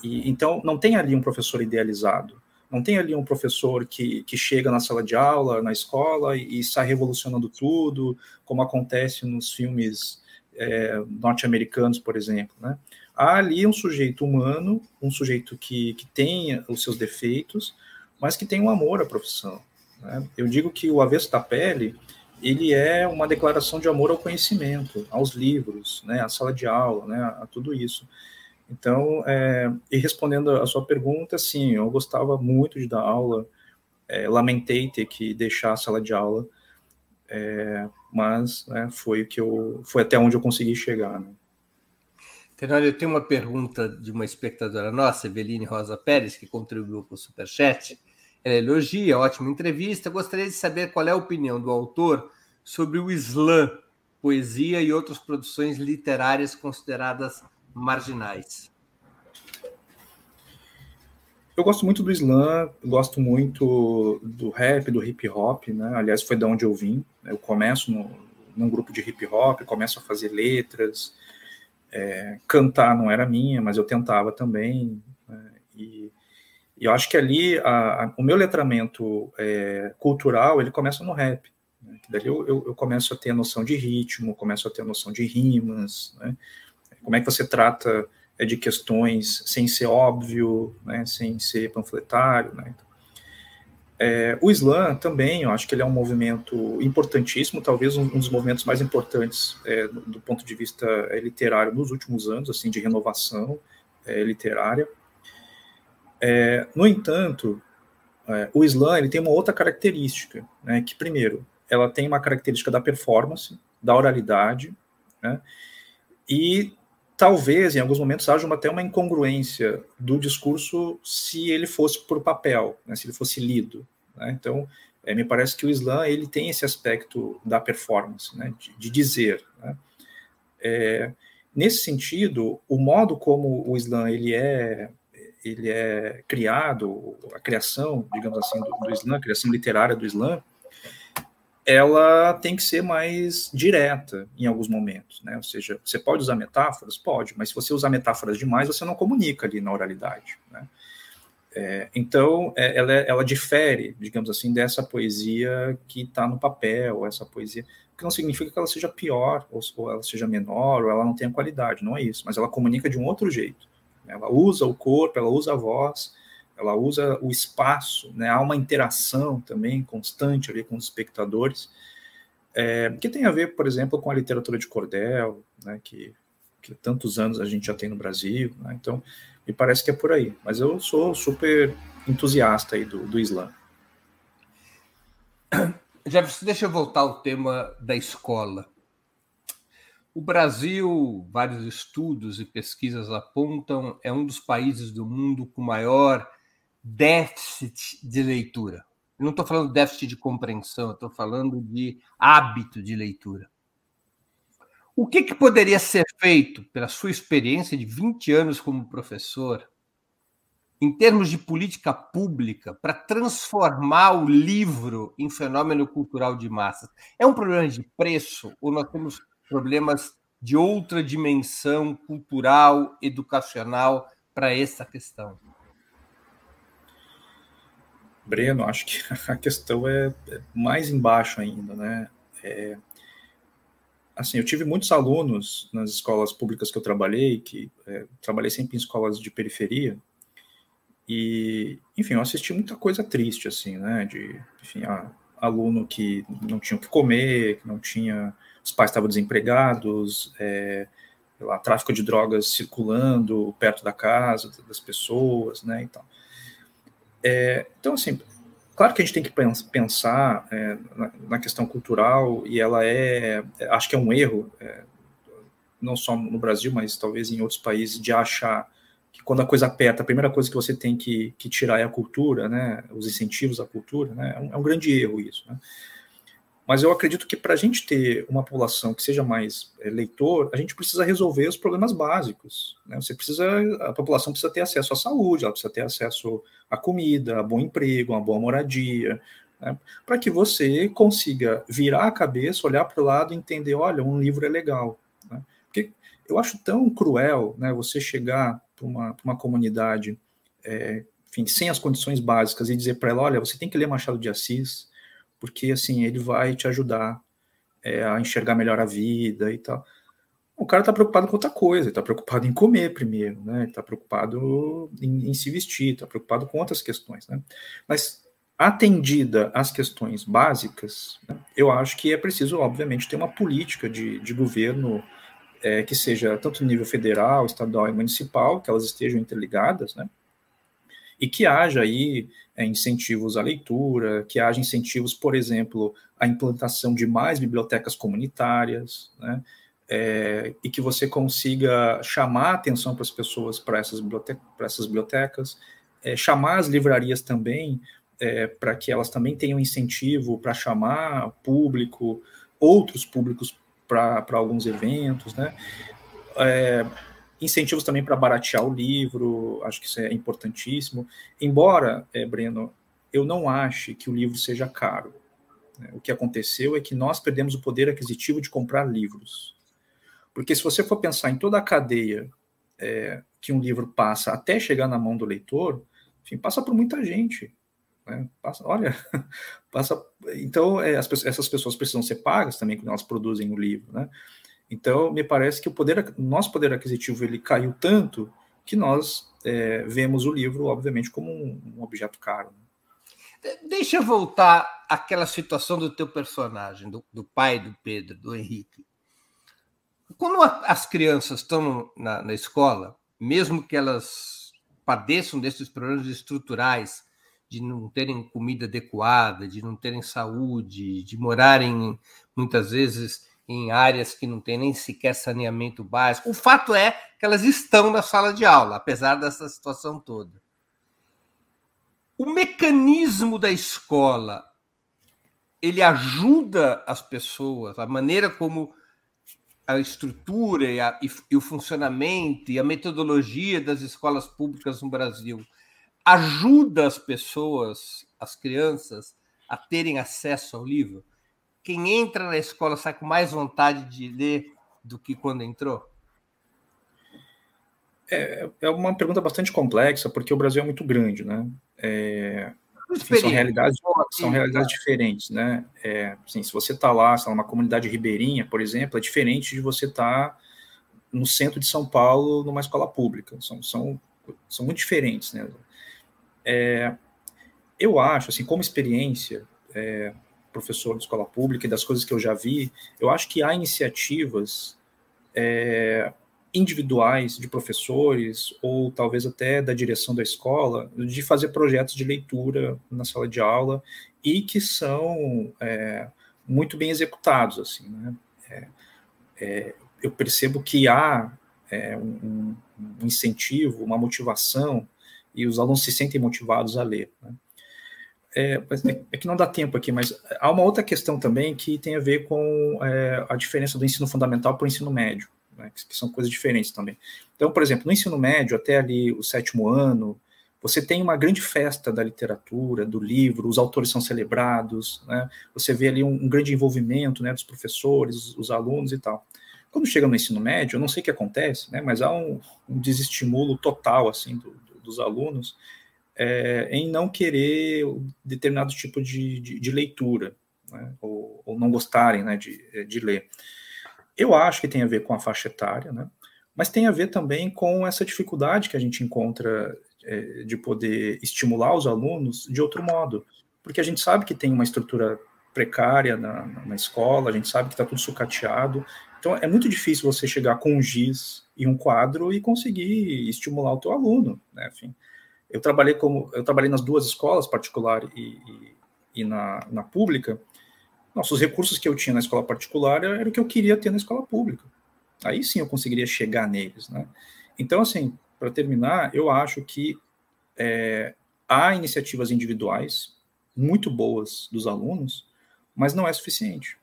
E, então, não tem ali um professor idealizado, não tem ali um professor que, que chega na sala de aula, na escola, e, e sai revolucionando tudo, como acontece nos filmes é, norte-americanos, por exemplo, né? Há ali um sujeito humano, um sujeito que, que tem os seus defeitos, mas que tem um amor à profissão. Né? Eu digo que o Avesso da Pele, ele é uma declaração de amor ao conhecimento, aos livros, né, à sala de aula, né, a tudo isso. Então, é, e respondendo a sua pergunta, sim, eu gostava muito de dar aula, é, lamentei ter que deixar a sala de aula, é, mas né, foi que eu, foi até onde eu consegui chegar. Né.
Tenório, eu tenho uma pergunta de uma espectadora nossa, Eveline Rosa Pérez, que contribuiu com o Superchat. Ela elogia, ótima entrevista. Gostaria de saber qual é a opinião do autor sobre o Islã, poesia e outras produções literárias consideradas marginais.
Eu gosto muito do Islã, gosto muito do rap, do hip hop, né? Aliás, foi da onde eu vim. Eu começo no, num grupo de hip hop, começo a fazer letras. É, cantar não era minha, mas eu tentava também. Né? E e eu acho que ali a, a, o meu letramento é, cultural ele começa no rap. Né? Dali eu, eu, eu, começo a ter a noção de ritmo, começo a ter a noção de rimas, né? Como é que você trata é, de questões sem ser óbvio, né? sem ser panfletário. Né? Então, é, o Islã também, eu acho que ele é um movimento importantíssimo, talvez um, um dos movimentos mais importantes é, do, ponto de vista é, literário nos últimos anos, assim, de renovação é, literária. É, no entanto, o Islã ele tem uma outra característica, né, que primeiro, ela tem uma característica da performance, da oralidade, né, e talvez em alguns momentos haja uma, até uma incongruência do discurso se ele fosse por papel, né, se ele fosse lido. Né, então, é, me parece que o Islã ele tem esse aspecto da performance, né, de, de dizer. Né. É, nesse sentido, o modo como o Islã ele é ele é criado, a criação, digamos assim, do, do Islã, a criação literária do Islã, ela tem que ser mais direta em alguns momentos, né? Ou seja, você pode usar metáforas? Pode, mas se você usar metáforas demais, você não comunica ali na oralidade, né? É, então, é, ela, ela difere, digamos assim, dessa poesia que está no papel, essa poesia, que não significa que ela seja pior, ou, ou ela seja menor, ou ela não tenha qualidade, não é isso, mas ela comunica de um outro jeito. Ela usa o corpo, ela usa a voz, ela usa o espaço, né? há uma interação também constante ali com os espectadores, é, que tem a ver, por exemplo, com a literatura de cordel, né? que, que tantos anos a gente já tem no Brasil, né? então me parece que é por aí, mas eu sou super entusiasta aí do, do Islã.
Jefferson, deixa eu voltar ao tema da escola. O Brasil, vários estudos e pesquisas apontam, é um dos países do mundo com maior déficit de leitura. Eu não estou falando déficit de compreensão, estou falando de hábito de leitura. O que, que poderia ser feito, pela sua experiência de 20 anos como professor, em termos de política pública, para transformar o livro em fenômeno cultural de massas? É um problema de preço ou nós temos problemas de outra dimensão cultural, educacional para essa questão?
Breno, acho que a questão é, é mais embaixo ainda, né? É, assim, eu tive muitos alunos nas escolas públicas que eu trabalhei, que é, trabalhei sempre em escolas de periferia, e, enfim, eu assisti muita coisa triste, assim, né? De, enfim, a, aluno que não tinha o que comer, que não tinha os pais estavam desempregados, é, lá, tráfico de drogas circulando perto da casa das pessoas, né, então. É, então, assim, claro que a gente tem que pensar é, na, na, questão cultural, e ela é, acho que é um erro, é, não só no Brasil, mas talvez em outros países, de achar que quando a coisa aperta, a primeira coisa que você tem que, que tirar é a cultura, né, os incentivos à cultura, né, é um, é um grande erro isso, né. Mas eu acredito que para a gente ter uma população que seja mais é, leitor, a gente precisa resolver os problemas básicos. Né? Você precisa, a população precisa ter acesso à saúde, ela precisa ter acesso à comida, a bom emprego, a boa moradia, né? para que você consiga virar a cabeça, olhar para o lado e entender, olha, um livro é legal. Né? Porque eu acho tão cruel, né, você chegar para uma, uma comunidade, é, enfim, sem as condições básicas e dizer para ela, olha, você tem que ler Machado de Assis porque assim ele vai te ajudar é, a enxergar melhor a vida e tal. O cara está preocupado com outra coisa, está preocupado em comer primeiro, né? Está preocupado em, em, se vestir, está preocupado com outras questões, né? Mas atendida às questões básicas, né, eu acho que é preciso, obviamente, ter uma política de, de governo é, que seja tanto no nível federal, estadual e municipal, que elas estejam interligadas, né? E que haja aí é, incentivos à leitura, que haja incentivos, por exemplo, à implantação de mais bibliotecas comunitárias, né? É, e que você consiga chamar a atenção para as pessoas para essas, bibliote para essas bibliotecas, é, chamar as livrarias também é, para que elas também tenham incentivo para chamar público, outros públicos para alguns eventos, né? Incentivos também para baratear o livro, acho que isso é importantíssimo. Embora, é, Breno, eu não ache que o livro seja caro. Né? O que aconteceu é que nós perdemos o poder aquisitivo de comprar livros. Porque se você for pensar em toda a cadeia é, que um livro passa até chegar na mão do leitor, enfim, passa por muita gente. Né? Passa, olha, passa. Então, é, as, essas pessoas precisam ser pagas também quando elas produzem o livro. Né? Então, me parece que o poder, nosso poder aquisitivo ele caiu tanto que nós é, vemos o livro, obviamente, como um, um objeto caro.
Né? Deixa eu voltar àquela situação do teu personagem, do, do pai do Pedro, do Henrique. Quando as crianças estão na, na escola, mesmo que elas padeçam desses problemas estruturais, de não terem comida adequada, de não terem saúde, de morarem muitas vezes em áreas que não tem nem sequer saneamento básico. O fato é que elas estão na sala de aula, apesar dessa situação toda. O mecanismo da escola ele ajuda as pessoas, a maneira como a estrutura e, a, e, o funcionamento e a metodologia das escolas públicas no Brasil ajuda as pessoas, as crianças, a terem acesso ao livro quem entra na escola sai com mais vontade de ler do que quando entrou?
É, é uma pergunta bastante complexa, porque o Brasil é muito grande, né? É, enfim, são realidades, são realidades diferentes, né? É, assim, se você está lá, se numa comunidade ribeirinha, por exemplo, é diferente de você estar tá no centro de São Paulo numa escola pública. São, são, são muito diferentes, né? É, eu acho, assim, como experiência, é, professor de escola pública e das coisas que eu já vi, eu acho que há iniciativas é, individuais de professores ou talvez até da direção da escola de fazer projetos de leitura na sala de aula e que são é, muito bem executados assim né? é, é eu percebo que há é, um, um, incentivo uma motivação e os alunos se sentem motivados a ler né? É, é, é, que não dá tempo aqui, mas há uma outra questão também que tem a ver com é, a diferença do ensino fundamental para o ensino médio, né, que, que, são coisas diferentes também. Então, por exemplo, no ensino médio, até ali o sétimo ano, você tem uma grande festa da literatura, do livro, os autores são celebrados, né, você vê ali um, um grande envolvimento né, dos professores, os alunos e tal. Quando chega no ensino médio, eu não sei o que acontece, né, mas há um, um desestimulo total assim do, do, dos alunos é, em não querer determinado tipo de, de, de leitura, né, ou, ou, não gostarem né, de, de ler. Eu acho que tem a ver com a faixa etária, né, mas tem a ver também com essa dificuldade que a gente encontra é, de poder estimular os alunos de outro modo, porque a gente sabe que tem uma estrutura precária na, na escola, a gente sabe que está tudo sucateado, então é muito difícil você chegar com um giz e um quadro e conseguir estimular o teu aluno, né, enfim. Eu trabalhei como eu trabalhei nas duas escolas, particular e, e, e na, na pública. Nossos recursos que eu tinha na escola particular era o que eu queria ter na escola pública. Aí sim eu conseguiria chegar neles, né? Então, assim, para terminar, eu acho que é, há iniciativas individuais muito boas dos alunos, mas não é suficiente.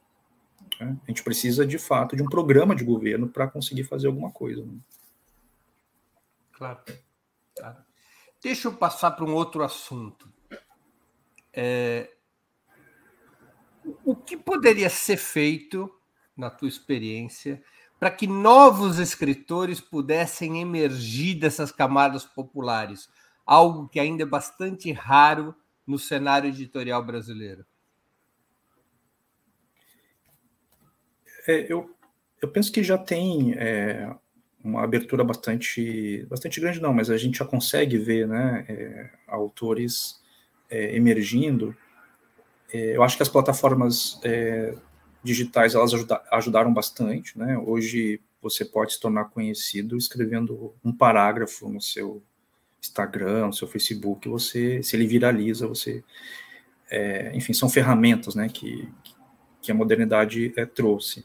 Né? A gente precisa, de fato, de um programa de governo para conseguir fazer alguma coisa. Né?
Claro. claro. Deixa eu passar para um outro assunto. É... O que poderia ser feito, na tua experiência, para que novos escritores pudessem emergir dessas camadas populares? Algo que ainda é bastante raro no cenário editorial brasileiro.
É, eu, eu penso que já tem é, uma abertura bastante, bastante grande, não, mas a gente já consegue ver né, é, autores é, emergindo. É, eu acho que as plataformas é, digitais elas ajuda, ajudaram bastante. Né? Hoje você pode se tornar conhecido escrevendo um parágrafo no seu Instagram, no seu Facebook, você, se ele viraliza, você, é, enfim, são ferramentas, né, que, que a modernidade é, trouxe.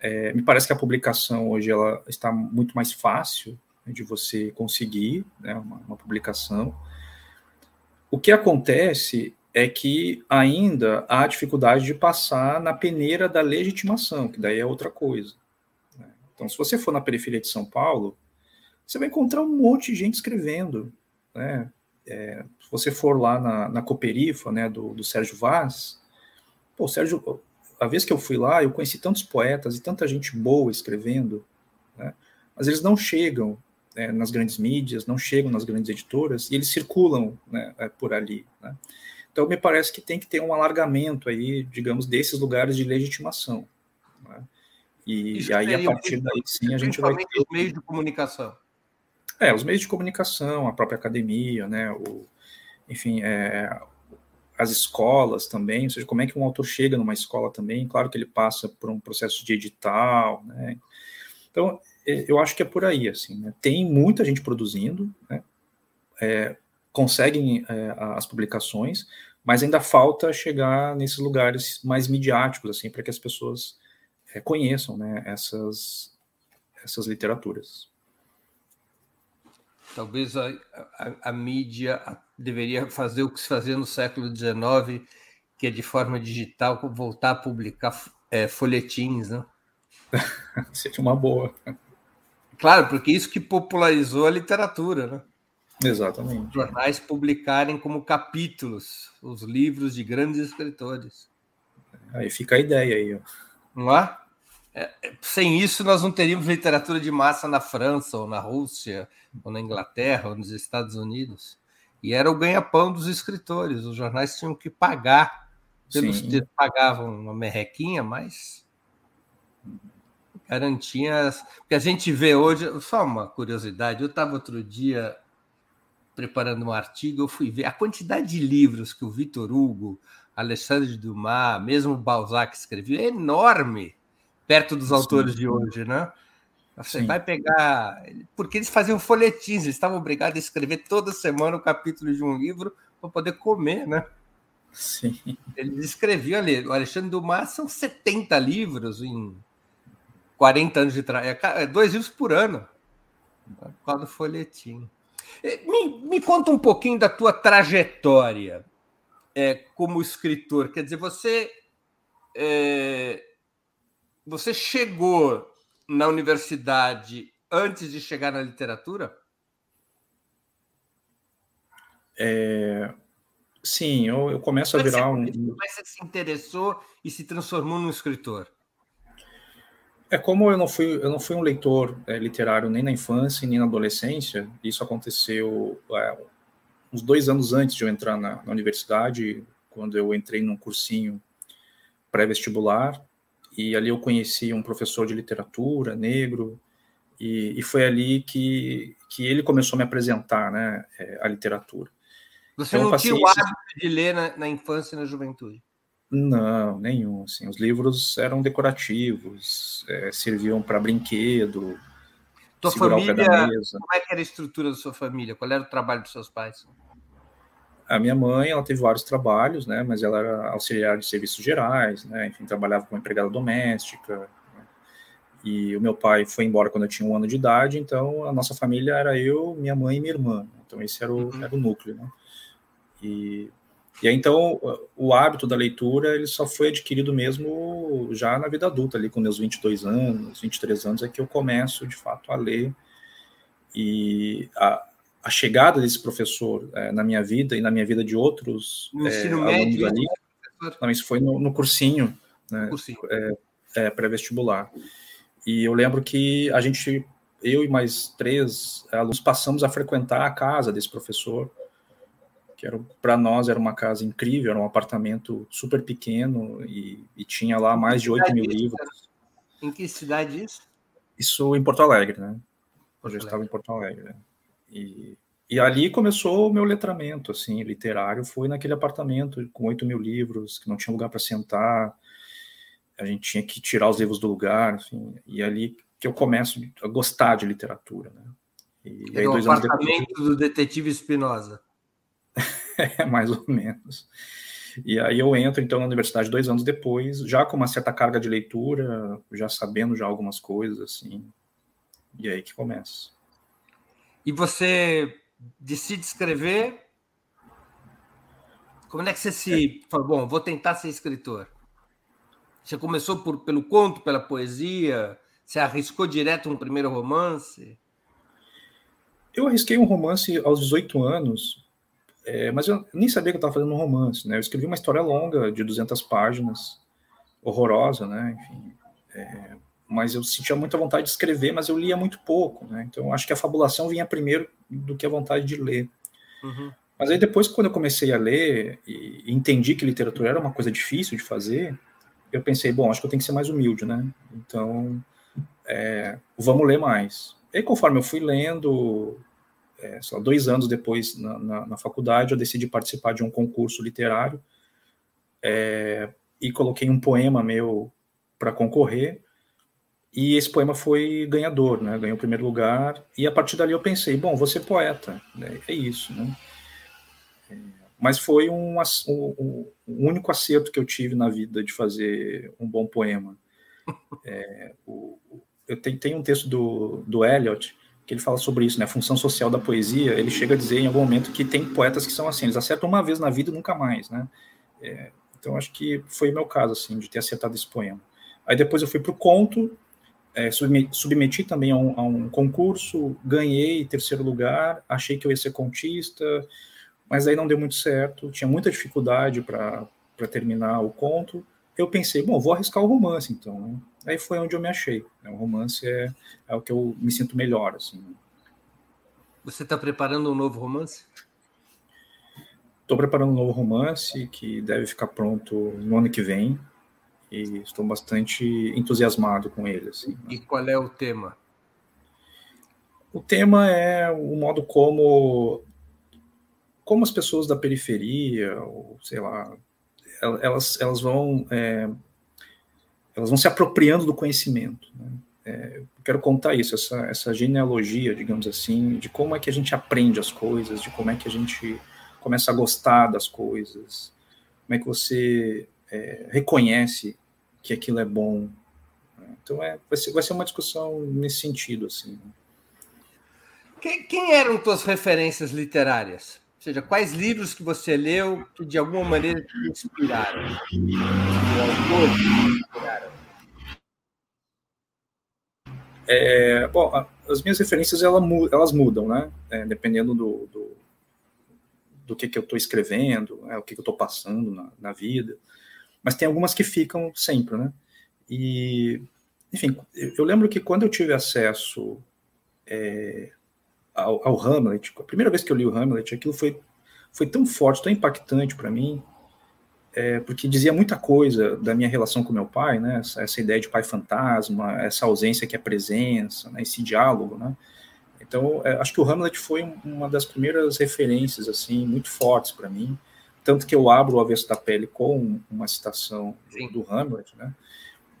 É, me parece que a publicação hoje ela está muito mais fácil né, de você conseguir né, uma, uma, publicação. O que acontece é que ainda há dificuldade de passar na peneira da legitimação, que daí é outra coisa. Né? Então, se você for na periferia de São Paulo, você vai encontrar um monte de gente escrevendo. Né? É, se você for lá na, na Cooperifa, né, do, do Sérgio Vaz, pô, o Sérgio, a vez que eu fui lá, eu conheci tantos poetas e tanta gente boa escrevendo, né? mas eles não chegam né, nas grandes mídias, não chegam nas grandes editoras, e eles circulam né, é, por ali. Né? Então, me parece que tem que ter um alargamento aí, digamos, desses lugares de legitimação. Né? E, e, aí, a partir daí, sim, a gente vai ter...
os meios de comunicação.
É, os meios de comunicação, a própria academia, né, o, enfim, é, as escolas também, ou seja, como é que um autor chega numa escola também, claro que ele passa por um processo de edital, né? Então, é, eu acho que é por aí, assim, né? Tem muita gente produzindo, né? É, conseguem é, as publicações, mas ainda falta chegar nesses lugares mais midiáticos, assim, para que as pessoas é, conheçam, né, essas, essas literaturas.
Talvez a, a, a mídia deveria fazer o que se fazia no século XIX, que é de forma digital, voltar a publicar é, folhetins, né?
Seria uma boa.
Claro, porque isso que popularizou a literatura, né?
Exatamente.
Os jornais publicarem como capítulos os livros de grandes escritores.
Aí fica a ideia aí. Ó.
Não é? É, sem isso, nós não teríamos literatura de massa na França, ou na Rússia, ou na Inglaterra, ou nos Estados Unidos. E era o ganha-pão dos escritores. Os jornais tinham que pagar pelos Sim. pagavam uma merrequinha, mas garantia. Porque a gente vê hoje, só uma curiosidade, eu estava outro dia preparando um artigo, eu fui ver a quantidade de livros que o Vitor Hugo, Alexandre Dumas, mesmo Balzac escreveu, é enorme perto dos Sim. autores de hoje, né? Você Sim. vai pegar. Porque eles faziam folhetins, eles estavam obrigados a escrever toda semana o um capítulo de um livro para poder comer, né?
Sim.
Eles escreviam ali. O Alexandre Dumas são 70 livros em 40 anos de trabalho. É, é dois livros por ano. Por causa do folhetim. Me, me conta um pouquinho da tua trajetória é, como escritor. Quer dizer, você. É, você chegou na universidade antes de chegar na literatura?
É, sim, eu, eu começo a virar um.
Como é que você se interessou e se transformou num escritor?
É como eu não fui, eu não fui um leitor é, literário nem na infância nem na adolescência. Isso aconteceu é, uns dois anos antes de eu entrar na, na universidade, quando eu entrei num cursinho pré-vestibular e ali eu conheci um professor de literatura negro, e, e foi ali que, que ele começou a me apresentar né, é, a literatura.
Você então, não tinha o hábito de ler na, na, infância e na juventude?
Não, nenhum. Assim, os livros eram decorativos, é, serviam para brinquedo.
Tua família, como é que era a estrutura da sua família? Qual era o trabalho dos seus pais?
A minha mãe, ela teve vários trabalhos, né, mas ela era auxiliar de serviços gerais, né, enfim, trabalhava como empregada doméstica. Né, e o meu pai foi embora quando eu tinha um ano de idade, então a nossa família era eu, minha mãe e minha irmã. Então esse era o, uhum. era o núcleo, né. E E aí, então, o hábito da leitura, ele só foi adquirido mesmo já na vida adulta, ali com meus 22 anos, 23 anos, é que eu começo, de fato, a ler. E a, a chegada desse professor é, na minha vida e na minha vida de outros
no é, ensino médio, ali,
não, isso foi no, no cursinho, né, cursinho. É, é, pré-vestibular. E eu lembro que a gente, eu e mais três alunos, passamos a frequentar a casa desse professor, que para nós era uma casa incrível, era um apartamento super pequeno e, e tinha lá mais de 8 mil livros.
Em que cidade isso?
Isso em Porto Alegre, né? Porto eu estava em Porto Alegre. Né? E, e ali começou o meu letramento, assim, literário. Foi naquele apartamento com 8 mil livros, que não tinha lugar para sentar. A gente tinha que tirar os livros do lugar, enfim. E ali que eu começo a gostar de literatura, né?
E, e aí, dois apartamento depois... do detetive Espinosa.
é, mais ou menos. E aí eu entro, então, na universidade dois anos depois, já com uma certa carga de leitura, já sabendo já algumas coisas, assim. E aí que começa.
E você decide escrever. Como é que você se. Bom, vou tentar ser escritor? Você começou por, pelo conto, pela poesia? Você arriscou direto um primeiro romance?
Eu arrisquei um romance aos 18 anos, é, mas eu nem sabia que eu estava fazendo um romance, né? Eu escrevi uma história longa de 200 páginas, horrorosa, né? Enfim, é, mas eu sentia muita vontade de escrever, mas eu lia muito pouco, né? Então acho que a fabulação vinha primeiro do que a vontade de ler. Uhum. Mas aí depois, quando eu comecei a ler e entendi que literatura era uma coisa difícil de fazer, eu pensei, bom, acho que eu tenho que ser mais humilde, né? Então, é, vamos ler mais. E conforme eu fui lendo, é, só dois anos depois na, na, na, faculdade, eu decidi participar de um concurso literário é, e coloquei um poema meu para concorrer. E esse poema foi ganhador, né? Ganhou o primeiro lugar. E a partir dali eu pensei, bom, ser poeta, né? é isso, né? É, mas foi um, um, um, único acerto que eu tive na vida de fazer um bom poema. É, o, eu tenho, tenho um texto do, do Eliot que ele fala sobre isso, né? A função social da poesia. Ele chega a dizer em algum momento que tem poetas que são assim, eles acertam uma vez na vida e nunca mais, né? É, então acho que foi o meu caso, assim, de ter acertado esse poema. Aí depois eu fui para o conto, é, submeti, submeti, também a um, a um, concurso, ganhei terceiro lugar, achei que eu ia ser contista, mas aí não deu muito certo, tinha muita dificuldade para terminar o conto. Eu pensei, bom, vou arriscar o romance então. Né? Aí foi onde eu me achei. Né? O romance é, é o que eu me sinto melhor. Assim.
Você está preparando um novo romance?
Estou preparando um novo romance que deve ficar pronto no ano que vem e estou bastante entusiasmado com ele. Assim,
né? E qual é o tema?
O tema é o modo como como as pessoas da periferia, ou sei lá, elas, elas vão é, elas vão se apropriando do conhecimento. Né? É, quero contar isso, essa, essa genealogia, digamos assim, de como é que a gente aprende as coisas, de como é que a gente começa a gostar das coisas, como é que você é, reconhece que aquilo é bom. Então é, vai, ser, vai ser uma discussão nesse sentido. Assim.
Quem, quem eram tuas referências literárias? Ou seja, quais livros que você leu que de alguma maneira te inspiraram?
É, bom, as minhas referências elas mudam, né? É, dependendo do, do, do, que, que eu estou escrevendo, né? o que, que eu estou passando na, na, vida mas tem algumas que ficam sempre, né? E, enfim, eu lembro que quando eu tive acesso é, ao, ao, Hamlet, a primeira vez que eu li o Hamlet, aquilo foi, foi tão forte, tão impactante para mim, é, porque dizia muita coisa da minha relação com meu pai, né? Essa, essa ideia de pai fantasma, essa ausência que é presença, né? esse diálogo, né? Então, é, acho que o Hamlet foi uma das primeiras referências, assim, muito fortes para mim tanto que eu abro o avesso da pele com uma citação Sim. do Hamlet, né?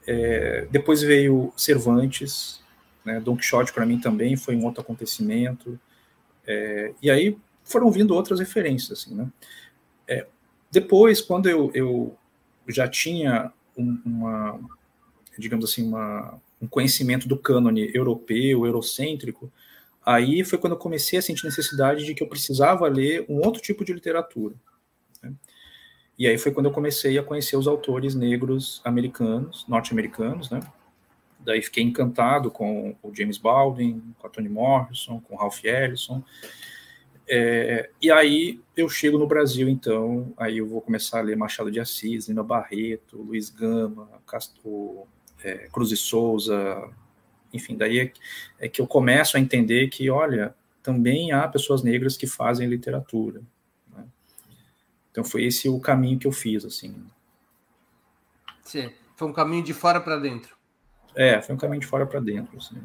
É, depois veio Cervantes, né? Don Quixote para mim também foi um outro acontecimento, é, e aí foram vindo outras referências, assim, né? É, depois, quando eu, eu já tinha um, uma, digamos assim, uma, um conhecimento do cânone europeu, eurocêntrico, aí foi quando eu comecei a sentir necessidade de que eu precisava ler um outro tipo de literatura. Né? E aí foi quando eu comecei a conhecer os autores negros americanos, norte-americanos, né? Daí fiquei encantado com o James Baldwin, com a Toni Morrison, com o Ralph Ellison. É, e aí eu chego no Brasil, então, aí eu vou começar a ler Machado de Assis, Lima Barreto, Luiz Gama, Castro, é, Cruz e Souza, enfim, daí é, é que eu começo a entender que, olha, também há pessoas negras que fazem literatura. Então foi esse o caminho que eu fiz, assim.
Sim, foi um caminho de fora para dentro.
É, foi um caminho de fora para dentro. Assim.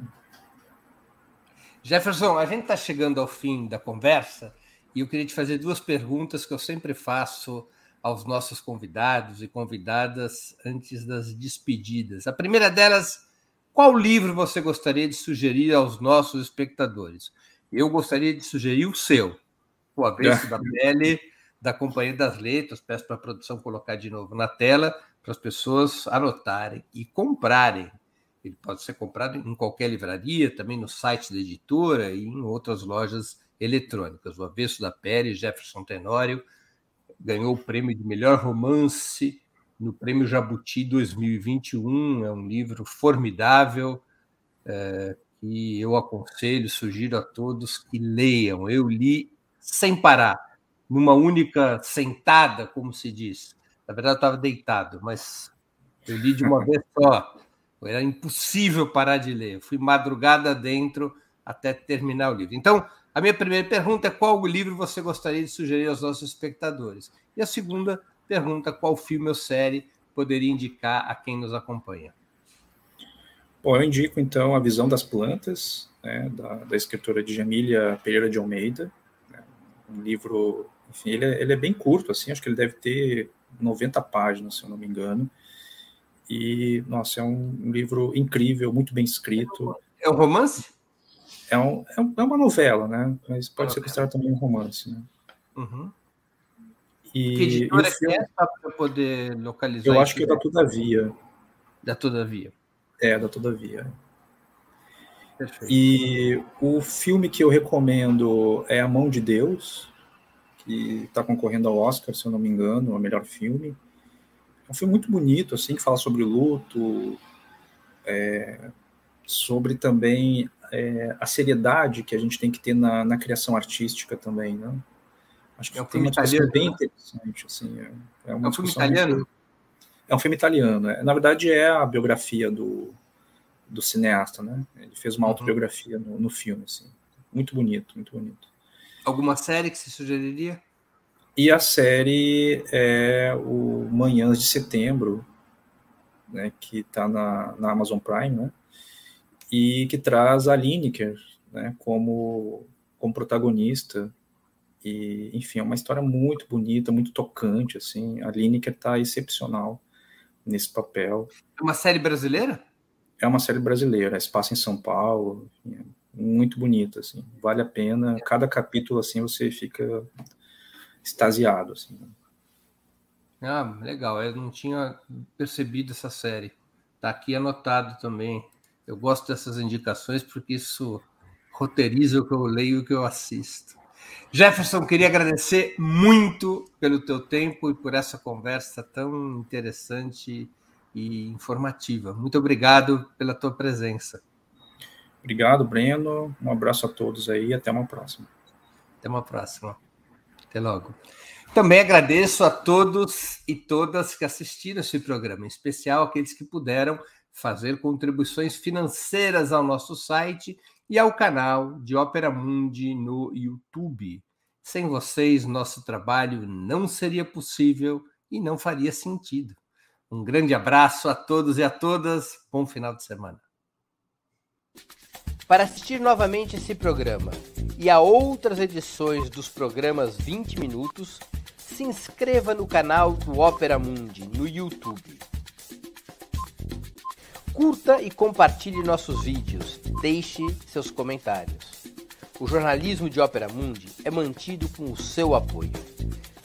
Jefferson, a gente está chegando ao fim da conversa e eu queria te fazer duas perguntas que eu sempre faço aos nossos convidados e convidadas antes das despedidas. A primeira delas, qual livro você gostaria de sugerir aos nossos espectadores? Eu gostaria de sugerir o seu, O Avesso da Pele, da Companhia das Letras. Peço para a produção colocar de novo na tela para as pessoas anotarem e comprarem. Ele pode ser comprado em qualquer livraria, também no site da editora e em outras lojas eletrônicas. O Avesso da Pele, Jefferson Tenório, ganhou o prêmio de melhor romance no Prêmio Jabuti 2021. É um livro formidável é, que eu aconselho, sugiro a todos que leiam. Eu li sem parar, numa única sentada, como se diz. Na verdade, eu estava deitado, mas eu li de uma vez só. Era impossível parar de ler. Eu fui madrugada dentro até terminar o livro. Então, a minha primeira pergunta é qual livro você gostaria de sugerir aos nossos espectadores? E a segunda pergunta, qual filme ou série poderia indicar a quem nos acompanha?
Bom, eu indico então A Visão das Plantas, né, da, da escritora Djamília Pereira de Almeida. Um livro, enfim, ele é, ele é, bem curto, assim, acho que ele deve ter 90 páginas, se eu não me engano. E, nossa, é um, um livro incrível, muito bem escrito.
É um romance?
É, um, é, é uma novela, né? Mas pode ser considerado também um romance, né?
Uhum. E, que editora filme, é para poder localizar?
Eu acho que é da Todavia.
Da Todavia.
É, da Todavia. Perfeito. E o filme que eu recomendo é A Mão de Deus, que está concorrendo ao Oscar, se eu não me engano, o melhor filme. É um filme muito bonito, assim, que fala sobre luto, é, sobre também é, a seriedade que a gente tem que ter na, na criação artística também, né? Acho que é um filme italiano bem interessante, assim.
É, é, uma é um filme italiano? Muito,
é um filme italiano. É, na verdade, é a biografia do, do cineasta, né? Ele fez uma uhum. autobiografia no, no filme, assim. Muito bonito, muito bonito.
Alguma série que você sugeriria?
E a série é o Manhãs de Setembro, né, que está na, na Amazon Prime, né, e que traz a Lineker né, como, como protagonista. E, enfim, é uma história muito bonita, muito tocante. Assim. A Lineker está excepcional nesse papel.
É uma série brasileira?
É uma série brasileira, se passa em São Paulo, é muito bonita, assim, vale a pena. Cada capítulo assim você fica extasiado, assim.
Ah, legal. Eu não tinha percebido essa série. Tá aqui anotado também. Eu gosto dessas indicações porque isso roteiriza o que eu leio e o que eu assisto. Jefferson, queria agradecer muito pelo teu tempo e por essa conversa tão interessante e informativa. Muito obrigado pela tua presença.
Obrigado, Breno. Um abraço a todos aí e até uma próxima.
Até uma próxima. Até logo. Também agradeço a todos e todas que assistiram esse programa, em especial aqueles que puderam fazer contribuições financeiras ao nosso site e ao canal de Ópera Mundi no YouTube. Sem vocês, nosso trabalho não seria possível e não faria sentido. Um grande abraço a todos e a todas. Bom final de semana. Para assistir novamente esse programa e a outras edições dos programas 20 Minutos, se inscreva no canal do Ópera Mundi no YouTube. Curta e compartilhe nossos vídeos. Deixe seus comentários. O jornalismo de Ópera Mundi é mantido com o seu apoio.